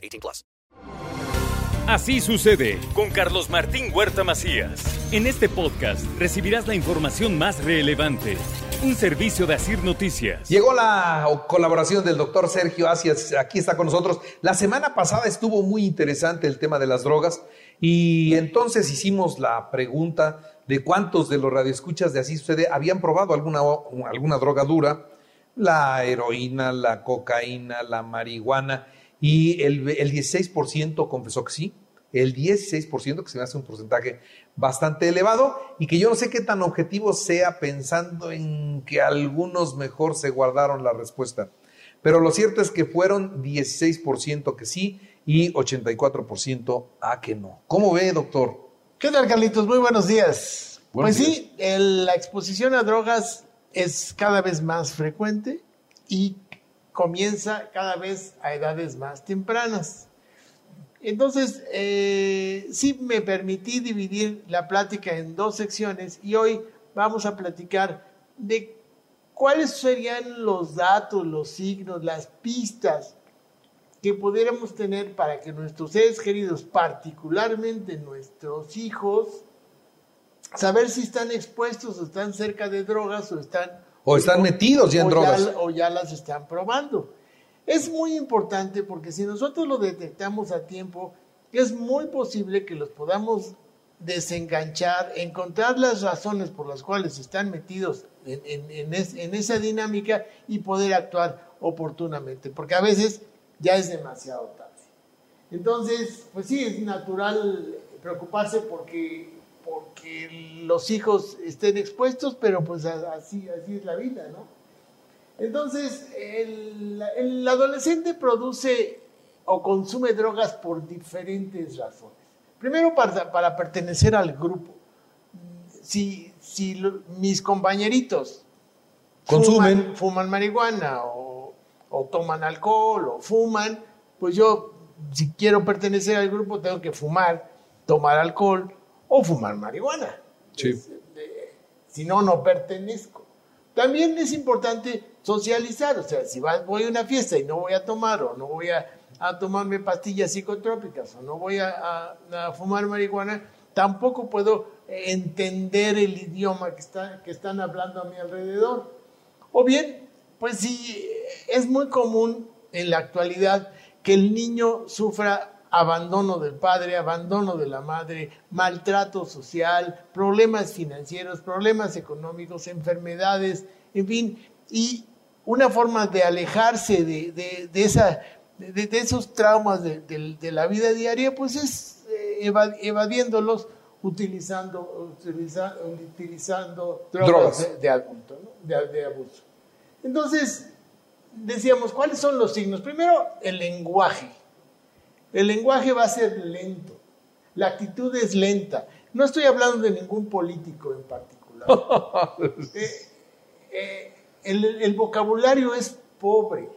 18 plus. Así sucede con Carlos Martín Huerta Macías. En este podcast recibirás la información más relevante. Un servicio de Asir Noticias. Llegó la colaboración del doctor Sergio Asias, aquí está con nosotros. La semana pasada estuvo muy interesante el tema de las drogas y entonces hicimos la pregunta de cuántos de los radioescuchas de Así Sucede habían probado alguna, alguna droga dura, la heroína, la cocaína, la marihuana, y el, el 16% confesó que sí, el 16%, que se me hace un porcentaje bastante elevado y que yo no sé qué tan objetivo sea pensando en que algunos mejor se guardaron la respuesta. Pero lo cierto es que fueron 16% que sí y 84% a que no. ¿Cómo ve, doctor? ¿Qué tal, Carlitos? Muy buenos días. pues sí, la exposición a drogas es cada vez más frecuente y comienza cada vez a edades más tempranas. Entonces, eh, sí me permití dividir la plática en dos secciones y hoy vamos a platicar de cuáles serían los datos, los signos, las pistas que pudiéramos tener para que nuestros seres queridos, particularmente nuestros hijos, saber si están expuestos o están cerca de drogas o están... O están metidos ya en drogas. o ya las están probando. Es muy importante porque si nosotros lo detectamos a tiempo, es muy posible que los podamos desenganchar, encontrar las razones por las cuales están metidos en, esa dinámica y poder actuar oportunamente, porque a veces ya es demasiado tarde. Entonces, pues sí, es natural preocuparse porque, porque los hijos estén expuestos, pero pues así, así es la vida, ¿no? Entonces, el, adolescente produce o consume drogas por diferentes razones. Primero, para, pertenecer al grupo. Si, mis compañeritos consumen, fuman, marihuana o, toman alcohol o fuman, pues yo, si quiero pertenecer al grupo, tengo que fumar, tomar alcohol o fumar marihuana. Eh, si no, no pertenezco. También es importante socializar, o sea, si voy a una fiesta y no voy a tomar o no voy a, tomarme pastillas psicotrópicas o no voy a, fumar marihuana, tampoco puedo entender el idioma que, está, que están hablando a mi alrededor. O bien, pues sí, es muy común en la actualidad que el niño sufra abandono del padre, abandono de la madre, maltrato social, problemas financieros, problemas económicos, enfermedades, en fin, y una forma de alejarse de, esa, de, esos traumas de, la vida diaria, pues es eh, evadiéndolos utilizando, utilizando drogas, De, adulto, de abuso. Entonces, decíamos, ¿cuáles son los signos? Primero, el lenguaje. El lenguaje va a ser lento. La actitud es lenta. No estoy hablando de ningún político en particular. Eh, eh, el, vocabulario es pobre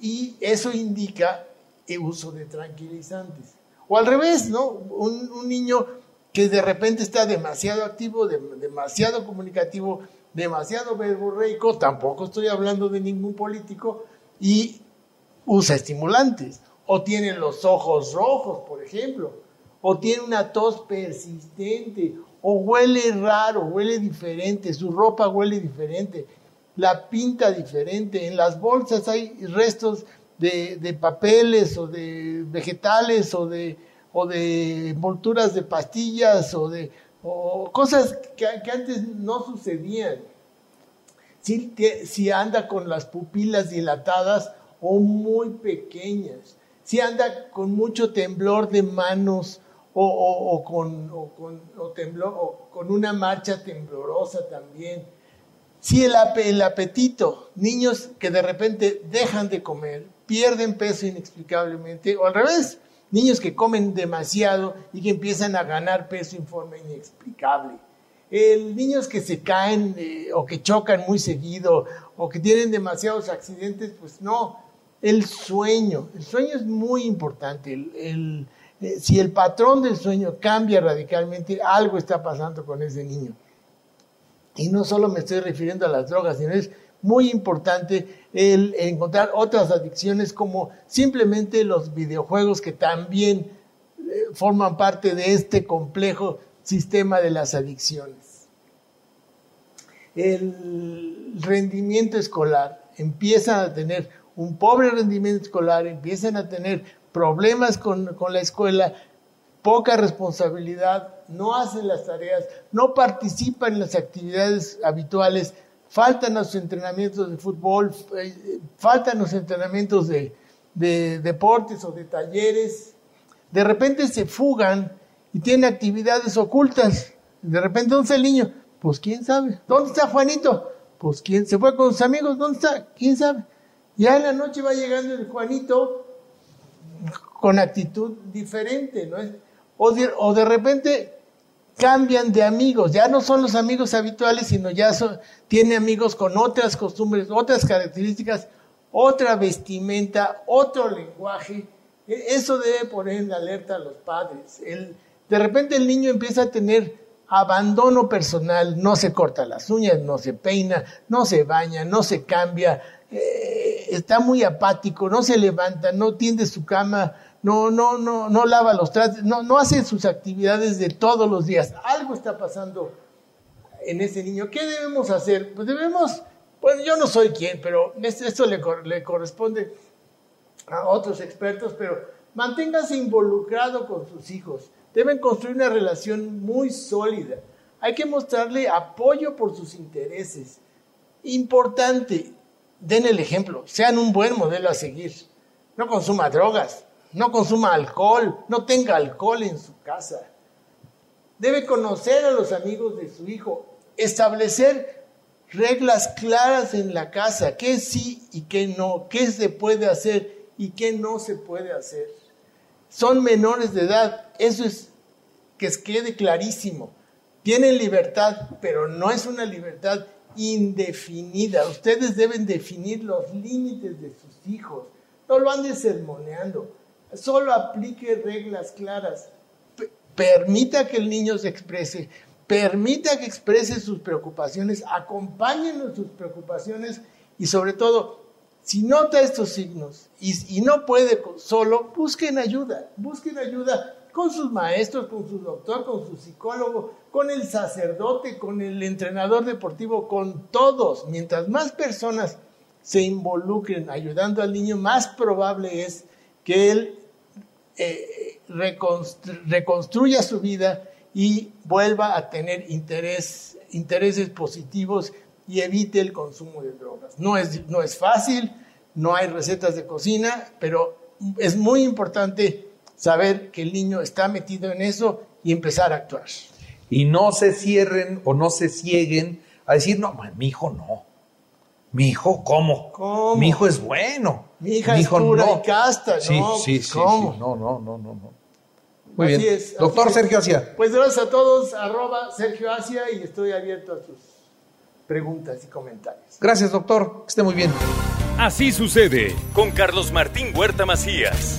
y eso indica el uso de tranquilizantes. O al revés, ¿no? Un, niño que de repente está demasiado activo, demasiado comunicativo, demasiado verborreico, tampoco estoy hablando de ningún político, y usa estimulantes. O tiene los ojos rojos, por ejemplo. O tiene una tos persistente. O huele raro, huele diferente. Su ropa huele diferente la pinta diferente. En las bolsas hay restos de, papeles o de vegetales o de, o de envolturas de pastillas o de cosas que, antes no sucedían. Si, si anda con las pupilas dilatadas o muy pequeñas, si anda con mucho temblor de manos o, con, una marcha temblorosa también Sí, el, apetito. Niños que de repente dejan de comer, pierden peso inexplicablemente, o al revés, niños que comen demasiado y que empiezan a ganar peso en forma inexplicable. El, niños que se caen eh, o que chocan muy seguido o que tienen demasiados accidentes, pues no. El sueño, el sueño es muy importante. El, eh, si el patrón del sueño cambia radicalmente, algo está pasando con ese niño. Y no solo me estoy refiriendo a las drogas, sino es muy importante el encontrar otras adicciones como simplemente los videojuegos que también eh, forman parte de este complejo sistema de las adicciones. El rendimiento escolar, empiezan a tener un pobre rendimiento escolar, empiezan a tener problemas con, con la escuela, poca responsabilidad, no hacen las tareas, no participan en las actividades habituales, faltan los entrenamientos de fútbol, eh, faltan los entrenamientos de, deportes o de talleres, de repente se fugan y tienen actividades ocultas. De repente, ¿dónde está el niño? Pues quién sabe. ¿Dónde está Juanito? Pues quién se fue con sus amigos, ¿dónde está? ¿Quién sabe? Ya en la noche va llegando el Juanito con actitud diferente, ¿no? O o de repente cambian de amigos, ya no son los amigos habituales, sino ya tiene amigos con otras costumbres, otras características, otra vestimenta, otro lenguaje. E, eso debe poner en alerta a los padres. El, de repente el niño empieza a tener abandono personal, no se corta las uñas, no se peina, no se baña, no se cambia, eh, está muy apático, no se levanta, no tiende su cama no, no, no, no lava los trastes, no, no hace sus actividades de todos los días. Algo está pasando en ese niño. ¿Qué debemos hacer? Pues debemos, bueno, yo no soy quien, pero esto le, le corresponde a otros expertos, pero manténgase involucrado con sus hijos. Deben construir una relación muy sólida. Hay que mostrarle apoyo por sus intereses. Importante, den el ejemplo, sean un buen modelo a seguir. No consuma drogas, no consuma alcohol, no tenga alcohol en su casa. Debe conocer a los amigos de su hijo, establecer reglas claras en la casa, qué sí y qué no, qué se puede hacer y qué no se puede hacer. Son menores de edad, eso es que quede clarísimo. Tienen libertad, pero no es una libertad indefinida. Ustedes deben definir los límites de sus hijos. No lo anden sermoneando solo aplique reglas claras. permita que el niño se exprese, permita que exprese sus preocupaciones, acompáñenlo en sus preocupaciones y sobre todo, si nota estos signos y, y no puede solo, busquen ayuda, busquen ayuda con sus maestros, con su doctor, con su psicólogo, con el sacerdote, con el entrenador deportivo, con todos. Mientras más personas se involucren ayudando al niño, más probable es que él eh, reconstruya su vida y vuelva a tener intereses positivos y evite el consumo de drogas. No es fácil, no hay recetas de cocina, pero es muy importante saber que el niño está metido en eso y empezar a actuar. Y no se cierren o no se cieguen a decir, no, mi hijo no. Mi hijo, ¿cómo? ¿Cómo? Mi hijo es bueno. Mi hija es pura y casta, sí, ¿no? Sí, Pues, sí, ¿cómo? sí, no, no, no, no, no. Muy Así bien. es, Doctor así. Sergio Asia. Pues gracias a todos, arroba Sergio Asia y estoy abierto a sus preguntas y comentarios. Gracias, doctor. Que esté muy bien. Así sucede con Carlos Martín Huerta Macías.